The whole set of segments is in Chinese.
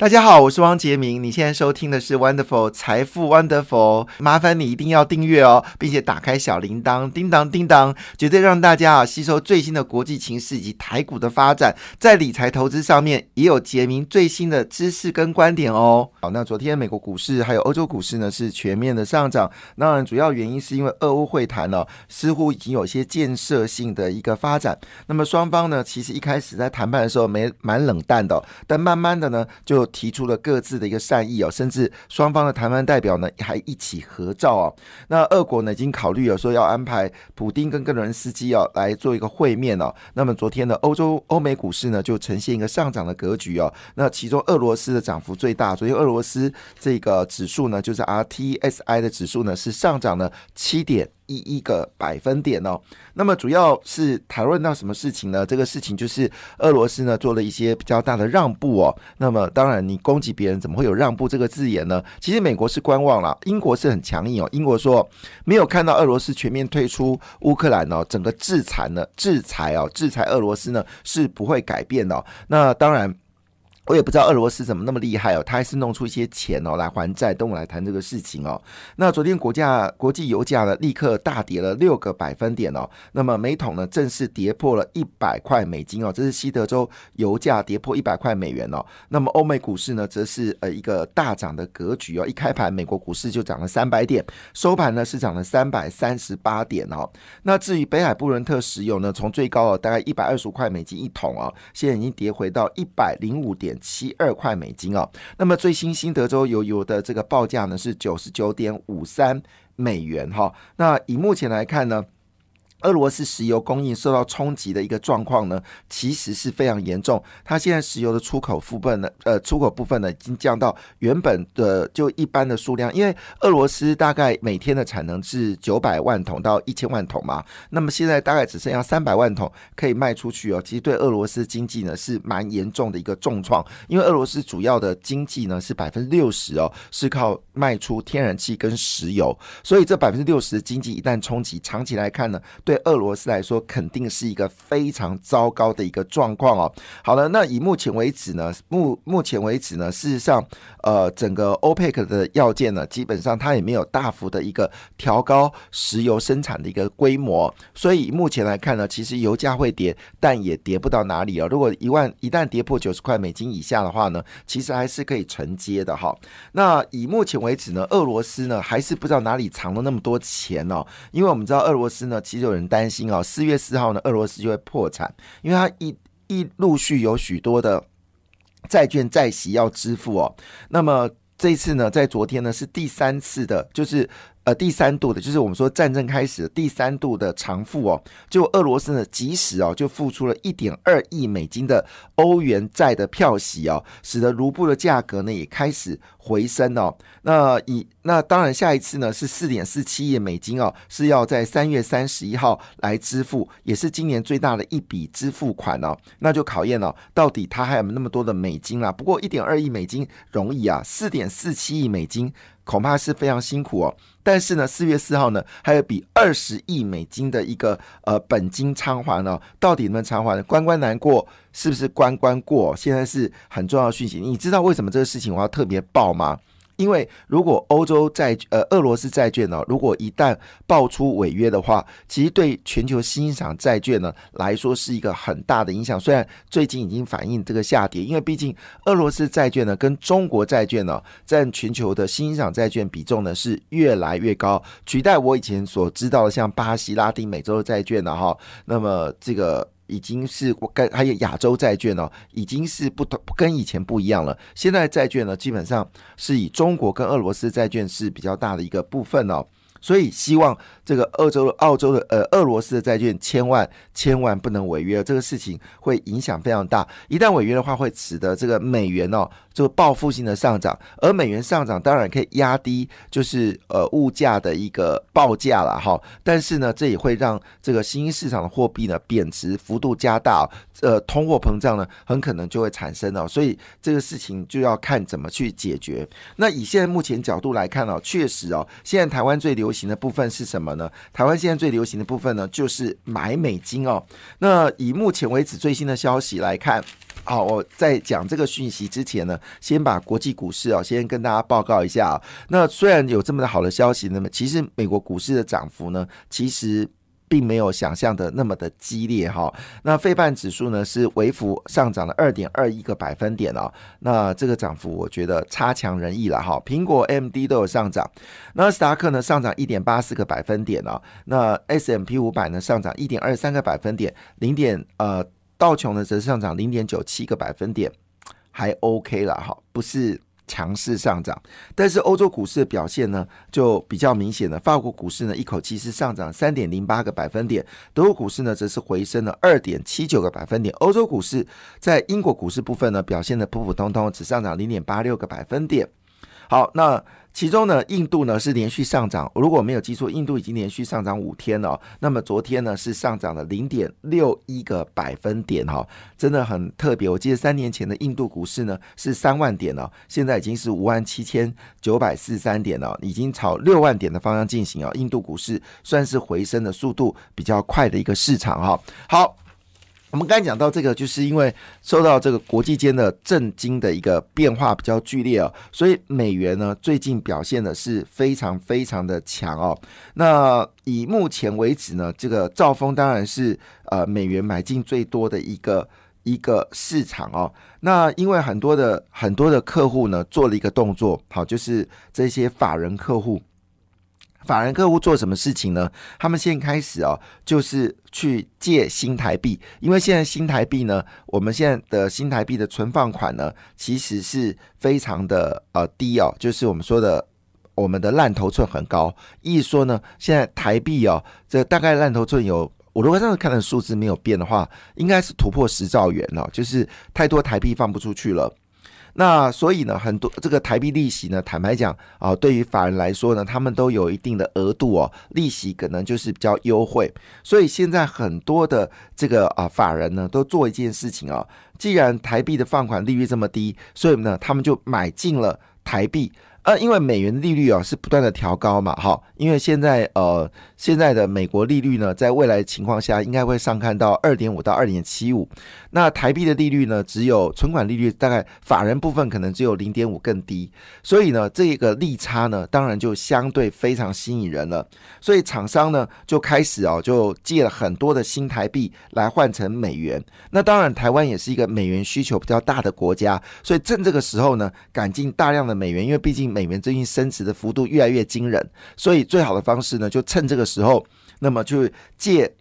大家好，我是汪杰明。你现在收听的是 Wonderful 财富 Wonderful，麻烦你一定要订阅哦，并且打开小铃铛，叮当叮当，绝对让大家啊吸收最新的国际情势以及台股的发展，在理财投资上面也有杰明最新的知识跟观点哦。好，那昨天美国股市还有欧洲股市呢是全面的上涨，那主要原因是因为俄乌会谈呢似乎已经有些建设性的一个发展。那么双方呢其实一开始在谈判的时候没蛮冷淡的，但慢慢的呢就提出了各自的一个善意哦，甚至双方的谈判代表呢还一起合照哦。那俄国呢已经考虑了说要安排普丁跟格伦斯基哦来做一个会面哦。那么昨天的欧洲欧美股市呢就呈现一个上涨的格局哦。那其中俄罗斯的涨幅最大，昨天俄罗斯这个指数呢就是 RTSI 的指数呢是上涨了七点。一一个百分点哦，那么主要是谈论到什么事情呢？这个事情就是俄罗斯呢做了一些比较大的让步哦。那么当然，你攻击别人怎么会有让步这个字眼呢？其实美国是观望了，英国是很强硬哦。英国说没有看到俄罗斯全面退出乌克兰哦，整个制裁呢，制裁哦，制裁俄罗斯呢是不会改变的。那当然。我也不知道俄罗斯怎么那么厉害哦，他还是弄出一些钱哦来还债。等我来谈这个事情哦。那昨天国价国际油价呢，立刻大跌了六个百分点哦。那么每桶呢，正式跌破了一百块美金哦。这是西德州油价跌破一百块美元哦。那么欧美股市呢，则是呃一个大涨的格局哦。一开盘，美国股市就涨了三百点，收盘呢是涨了三百三十八点哦。那至于北海布伦特石油呢，从最高哦大概一百二十五块美金一桶哦，现在已经跌回到一百零五点。七二块美金哦，那么最新新德州油油的这个报价呢是九十九点五三美元哈，那以目前来看呢。俄罗斯石油供应受到冲击的一个状况呢，其实是非常严重。它现在石油的出口部分呢，呃，出口部分呢，已经降到原本的就一般的数量。因为俄罗斯大概每天的产能是九百万桶到一千万桶嘛，那么现在大概只剩下三百万桶可以卖出去哦。其实对俄罗斯经济呢是蛮严重的一个重创，因为俄罗斯主要的经济呢是百分之六十哦，是靠卖出天然气跟石油，所以这百分之六十的经济一旦冲击，长期来看呢。对俄罗斯来说，肯定是一个非常糟糕的一个状况哦。好了，那以目前为止呢，目目前为止呢，事实上，呃，整个 OPEC 的要件呢，基本上它也没有大幅的一个调高石油生产的一个规模，所以目前来看呢，其实油价会跌，但也跌不到哪里哦。如果一万一旦跌破九十块美金以下的话呢，其实还是可以承接的哈。那以目前为止呢，俄罗斯呢还是不知道哪里藏了那么多钱哦，因为我们知道俄罗斯呢，其实有人。担心啊，四月四号呢，俄罗斯就会破产，因为它一一陆续有许多的债券债息要支付哦。那么这次呢，在昨天呢是第三次的，就是呃第三度的，就是我们说战争开始第三度的偿付哦。就俄罗斯呢，即使哦就付出了一点二亿美金的欧元债的票息哦，使得卢布的价格呢也开始。回升哦，那以那当然下一次呢是四点四七亿美金哦，是要在三月三十一号来支付，也是今年最大的一笔支付款哦，那就考验了到底他还有那么多的美金啊？不过一点二亿美金容易啊，四点四七亿美金恐怕是非常辛苦哦。但是呢，四月四号呢还有比二十亿美金的一个呃本金偿还呢，到底能不能偿还？关关难过，是不是关关过？现在是很重要的讯息。你知道为什么这个事情我要特别报？吗？因为如果欧洲债呃俄罗斯债券呢，如果一旦爆出违约的话，其实对全球新兴场债券呢来说是一个很大的影响。虽然最近已经反映这个下跌，因为毕竟俄罗斯债券呢跟中国债券呢占全球的新兴场债券比重呢是越来越高，取代我以前所知道的像巴西、拉丁美洲的债券呢哈。那么这个。已经是跟还有亚洲债券哦，已经是不同跟以前不一样了。现在债券呢，基本上是以中国跟俄罗斯债券是比较大的一个部分哦。所以希望这个澳洲、澳洲的呃俄罗斯的债券千万千万不能违约，这个事情会影响非常大。一旦违约的话，会使得这个美元哦就报复性的上涨，而美元上涨当然可以压低就是呃物价的一个报价了哈。但是呢，这也会让这个新兴市场的货币呢贬值幅度加大，呃通货膨胀呢很可能就会产生哦。所以这个事情就要看怎么去解决。那以现在目前角度来看哦，确实哦，现在台湾最流流行的部分是什么呢？台湾现在最流行的部分呢，就是买美金哦。那以目前为止最新的消息来看。好，我在讲这个讯息之前呢，先把国际股市啊，先跟大家报告一下。那虽然有这么的好的消息，那么其实美国股市的涨幅呢，其实。并没有想象的那么的激烈哈。那费半指数呢是微幅上涨了二点二一个百分点哦。那这个涨幅我觉得差强人意了哈。苹果、M D 都有上涨，纳斯达克呢上涨一点八四个百分点哦。那 S M P 五百呢上涨一点二三个百分点，零点呃道琼呢则上涨零点九七个百分点，还 OK 了哈，不是。强势上涨，但是欧洲股市的表现呢就比较明显了。法国股市呢一口气是上涨三点零八个百分点，德国股市呢则是回升了二点七九个百分点。欧洲股市在英国股市部分呢表现的普普通通，只上涨零点八六个百分点。好，那。其中呢，印度呢是连续上涨，如果没有记错，印度已经连续上涨五天了。那么昨天呢是上涨了零点六一个百分点哈，真的很特别。我记得三年前的印度股市呢是三万点了，现在已经是五万七千九百四十三点了，已经朝六万点的方向进行啊。印度股市算是回升的速度比较快的一个市场哈。好。我们刚才讲到这个，就是因为受到这个国际间的震惊的一个变化比较剧烈哦，所以美元呢最近表现的是非常非常的强哦。那以目前为止呢，这个兆丰当然是呃美元买进最多的一个一个市场哦。那因为很多的很多的客户呢做了一个动作，好，就是这些法人客户。法人客户做什么事情呢？他们现在开始哦，就是去借新台币，因为现在新台币呢，我们现在的新台币的存放款呢，其实是非常的呃低哦，就是我们说的我们的烂头寸很高。意思说呢，现在台币哦，这大概烂头寸有，我如果上次看的数字没有变的话，应该是突破十兆元了，就是太多台币放不出去了。那所以呢，很多这个台币利息呢，坦白讲啊，对于法人来说呢，他们都有一定的额度哦，利息可能就是比较优惠。所以现在很多的这个啊法人呢，都做一件事情啊，既然台币的放款利率这么低，所以呢，他们就买进了台币。呃，因为美元利率啊是不断的调高嘛，哈，因为现在呃现在的美国利率呢，在未来情况下应该会上看到二点五到二点七五，那台币的利率呢，只有存款利率大概法人部分可能只有零点五更低，所以呢，这个利差呢，当然就相对非常吸引人了，所以厂商呢就开始哦，就借了很多的新台币来换成美元，那当然台湾也是一个美元需求比较大的国家，所以正这个时候呢，赶进大量的美元，因为毕竟。美元最近升值的幅度越来越惊人，所以最好的方式呢，就趁这个时候，那么就借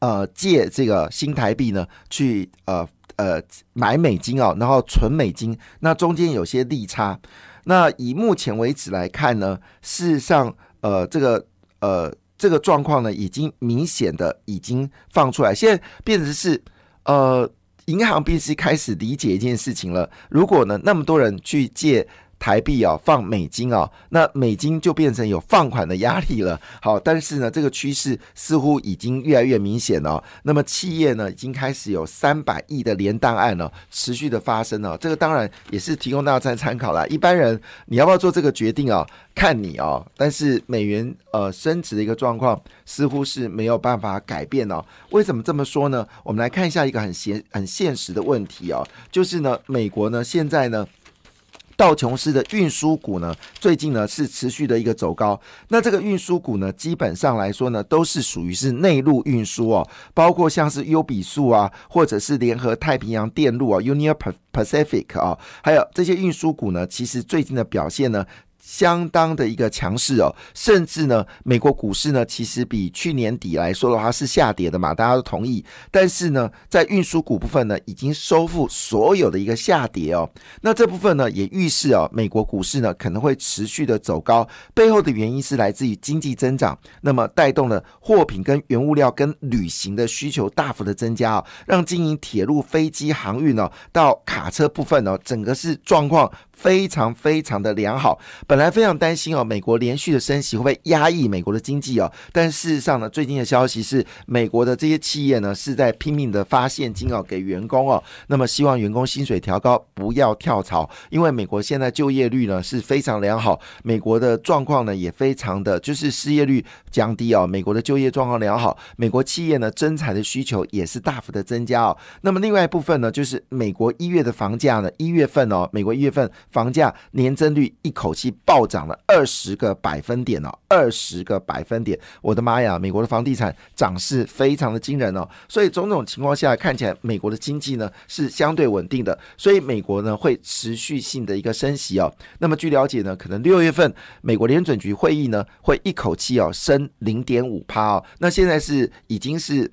呃借这个新台币呢，去呃呃买美金哦，然后存美金，那中间有些利差。那以目前为止来看呢，事实上呃这个呃这个状况呢，已经明显的已经放出来，现在变成是呃银行必须开始理解一件事情了。如果呢那么多人去借。台币啊，放美金啊，那美金就变成有放款的压力了。好，但是呢，这个趋势似乎已经越来越明显了。那么企业呢，已经开始有三百亿的连档案了，持续的发生了。这个当然也是提供大家参考了。一般人你要不要做这个决定啊？看你啊。但是美元呃升值的一个状况似乎是没有办法改变哦。为什么这么说呢？我们来看一下一个很现很现实的问题啊，就是呢，美国呢现在呢。道琼斯的运输股呢，最近呢是持续的一个走高。那这个运输股呢，基本上来说呢，都是属于是内陆运输哦，包括像是优比数啊，或者是联合太平洋电路啊 （Union Pacific） 啊，还有这些运输股呢，其实最近的表现呢。相当的一个强势哦，甚至呢，美国股市呢，其实比去年底来说的话是下跌的嘛，大家都同意。但是呢，在运输股部分呢，已经收复所有的一个下跌哦。那这部分呢，也预示哦，美国股市呢可能会持续的走高。背后的原因是来自于经济增长，那么带动了货品跟原物料跟旅行的需求大幅的增加哦，让经营铁路、飞机航运哦，到卡车部分哦，整个是状况。非常非常的良好，本来非常担心哦，美国连续的升息会不会压抑美国的经济哦？但事实上呢，最近的消息是，美国的这些企业呢是在拼命的发现金哦给员工哦，那么希望员工薪水调高，不要跳槽，因为美国现在就业率呢是非常良好，美国的状况呢也非常的就是失业率降低哦，美国的就业状况良好，美国企业呢增产的需求也是大幅的增加哦。那么另外一部分呢，就是美国一月的房价呢，一月份哦，美国一月份房价年增率一口气暴涨了二十个百分点哦，二十个百分点，我的妈呀，美国的房地产涨势非常的惊人哦，所以种种情况下看起来美国的经济呢是相对稳定的，所以美国呢会持续性的一个升息哦。那么据了解呢，可能六月份美国联准局会议呢会一口气哦升零点五趴哦，那现在是已经是。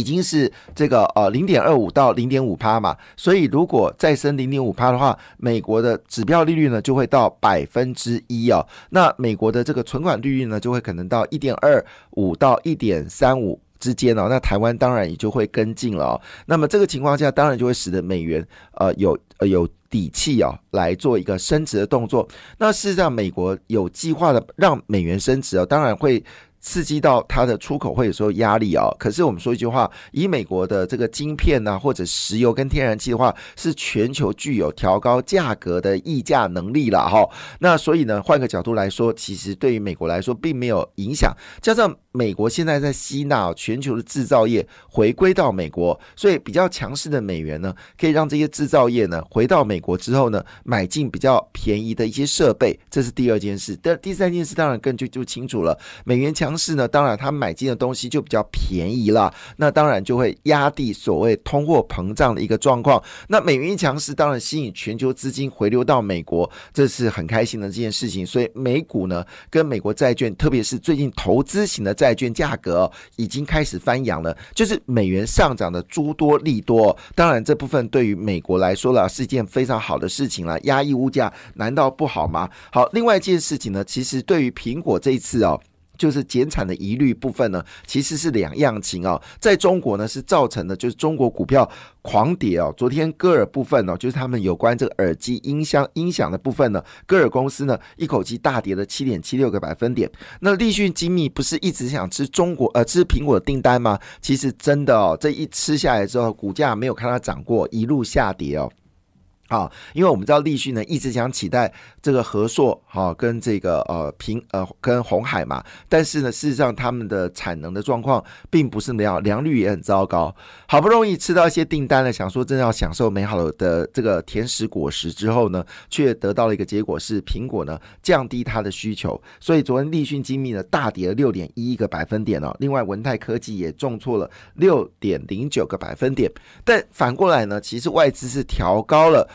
已经是这个呃零点二五到零点五趴嘛，所以如果再升零点五趴的话，美国的指标利率呢就会到百分之一哦。那美国的这个存款利率呢就会可能到一点二五到一点三五之间哦。那台湾当然也就会跟进了哦。那么这个情况下，当然就会使得美元呃有呃有底气哦来做一个升值的动作。那事实上，美国有计划的让美元升值哦，当然会。刺激到它的出口会有时候压力哦。可是我们说一句话，以美国的这个晶片呐，或者石油跟天然气的话，是全球具有调高价格的溢价能力了哈。那所以呢，换个角度来说，其实对于美国来说并没有影响。加上美国现在在吸纳全球的制造业回归到美国，所以比较强势的美元呢，可以让这些制造业呢回到美国之后呢，买进比较便宜的一些设备。这是第二件事。第第三件事当然更就就清楚了，美元强。方式呢，当然他买进的东西就比较便宜了，那当然就会压低所谓通货膨胀的一个状况。那美元一强势，当然吸引全球资金回流到美国，这是很开心的这件事情。所以美股呢，跟美国债券，特别是最近投资型的债券价格已经开始翻扬了，就是美元上涨的诸多利多。当然这部分对于美国来说了是一件非常好的事情了，压抑物价难道不好吗？好，另外一件事情呢，其实对于苹果这一次哦。就是减产的疑虑部分呢，其实是两样情哦。在中国呢，是造成的就是中国股票狂跌哦。昨天歌尔部分呢，就是他们有关这个耳机音箱音响的部分呢，歌尔公司呢一口气大跌了七点七六个百分点。那立讯精密不是一直想吃中国呃吃苹果的订单吗？其实真的哦，这一吃下来之后，股价没有看它涨过，一路下跌哦。啊，因为我们知道立讯呢一直想取代这个和硕，哈，跟这个呃平呃跟红海嘛，但是呢，事实上他们的产能的状况并不是那样，良率也很糟糕。好不容易吃到一些订单了，想说真的要享受美好的这个甜食果实之后呢，却得到了一个结果是苹果呢降低它的需求，所以昨天立讯精密呢大跌了六点一一个百分点哦。另外文泰科技也重挫了六点零九个百分点，但反过来呢，其实外资是调高了。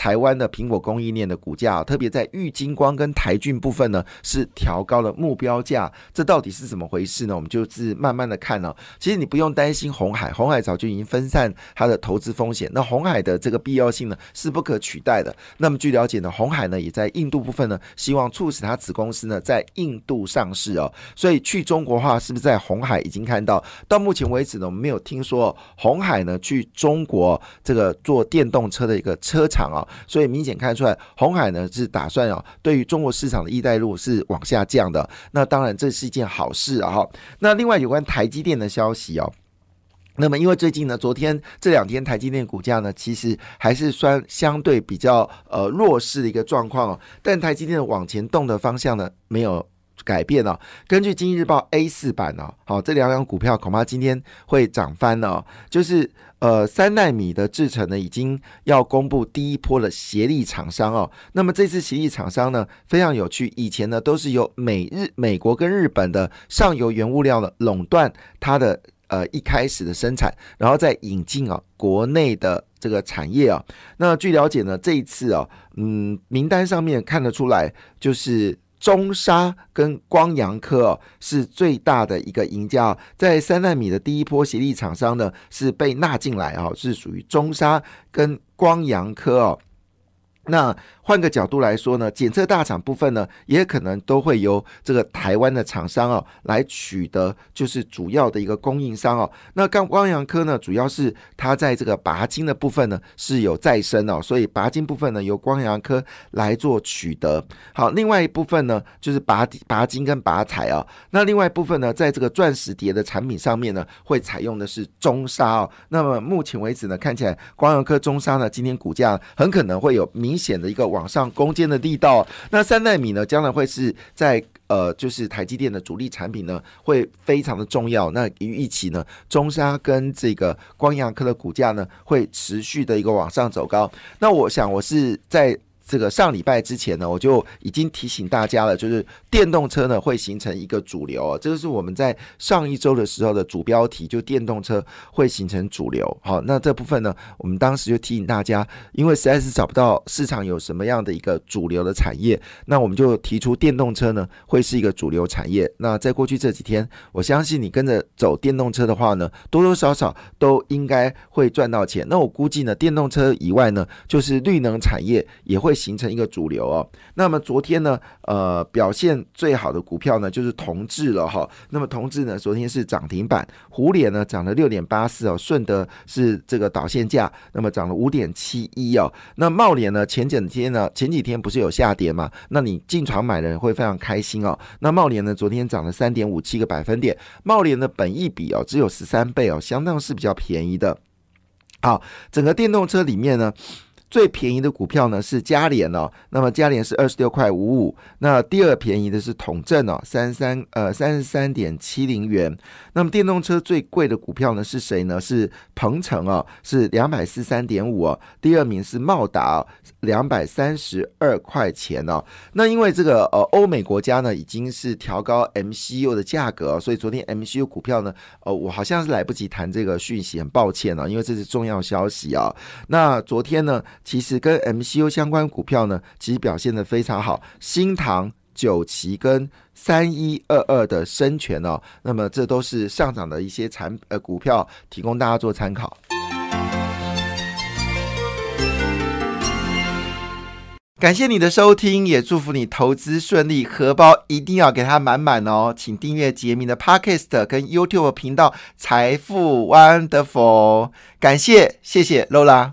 台湾的苹果供应链的股价，特别在玉金光跟台骏部分呢，是调高了目标价。这到底是怎么回事呢？我们就是慢慢的看呢。其实你不用担心红海，红海早就已经分散它的投资风险。那红海的这个必要性呢，是不可取代的。那么据了解呢，红海呢也在印度部分呢，希望促使它子公司呢在印度上市哦。所以去中国化是不是在红海已经看到？到目前为止呢，我们没有听说红海呢去中国这个做电动车的一个车厂啊。所以明显看出来，红海呢是打算哦，对于中国市场的一带路是往下降的。那当然这是一件好事啊！哈。那另外有关台积电的消息哦，那么因为最近呢，昨天这两天台积电股价呢，其实还是算相对比较呃弱势的一个状况哦。但台积电往前动的方向呢，没有改变哦。根据经济日报 A 四版哦，好，这两两股票恐怕今天会涨翻哦，就是。呃，三纳米的制程呢，已经要公布第一波的协力厂商哦。那么这次协力厂商呢，非常有趣。以前呢，都是由美日、美国跟日本的上游原物料呢垄断它的呃一开始的生产，然后再引进啊国内的这个产业啊。那据了解呢，这一次啊，嗯，名单上面看得出来就是。中沙跟光阳科哦是最大的一个赢家，在三纳米的第一波协力厂商呢是被纳进来啊，是属于中沙跟光阳科哦。那换个角度来说呢，检测大厂部分呢，也可能都会由这个台湾的厂商哦来取得，就是主要的一个供应商哦。那刚光阳科呢，主要是它在这个拔金的部分呢是有再生哦，所以拔金部分呢由光阳科来做取得。好，另外一部分呢就是拔拔金跟拔彩啊。那另外一部分呢，在这个钻石碟的产品上面呢，会采用的是中砂哦。那么目前为止呢，看起来光阳科中砂呢，今天股价很可能会有明。显的一个往上攻坚的力道，那三纳米呢，将来会是在呃，就是台积电的主力产品呢，会非常的重要。那与一起呢，中沙跟这个光阳科的股价呢，会持续的一个往上走高。那我想，我是在。这个上礼拜之前呢，我就已经提醒大家了，就是电动车呢会形成一个主流，这个是我们在上一周的时候的主标题，就电动车会形成主流。好，那这部分呢，我们当时就提醒大家，因为实在是找不到市场有什么样的一个主流的产业，那我们就提出电动车呢会是一个主流产业。那在过去这几天，我相信你跟着走电动车的话呢，多多少少都应该会赚到钱。那我估计呢，电动车以外呢，就是绿能产业也会。形成一个主流哦。那么昨天呢，呃，表现最好的股票呢，就是同志了哈。那么同志呢，昨天是涨停板，虎脸呢涨了六点八四哦，顺德是这个导线价，那么涨了五点七一哦。那茂联呢，前几天呢，前几天不是有下跌嘛？那你进场买的人会非常开心哦。那茂联呢，昨天涨了三点五七个百分点，茂联的本益比哦只有十三倍哦，相当是比较便宜的。好，整个电动车里面呢。最便宜的股票呢是嘉联哦，那么嘉联是二十六块五五，那第二便宜的是统正哦，三三呃三十三点七零元。那么电动车最贵的股票呢是谁呢？是鹏程哦，是两百四三点五哦，第二名是茂达两百三十二块钱哦。那因为这个呃欧美国家呢已经是调高 MCU 的价格，所以昨天 MCU 股票呢，呃我好像是来不及谈这个讯息，很抱歉啊，因为这是重要消息啊。那昨天呢？其实跟 MCU 相关股票呢，其实表现的非常好，新唐、九旗跟三一二二的深全哦，那么这都是上涨的一些产呃股票，提供大家做参考。感谢你的收听，也祝福你投资顺利，荷包一定要给它满满哦！请订阅杰明的 Podcast 跟 YouTube 频道财富 Wonderful，感谢谢谢 Lola。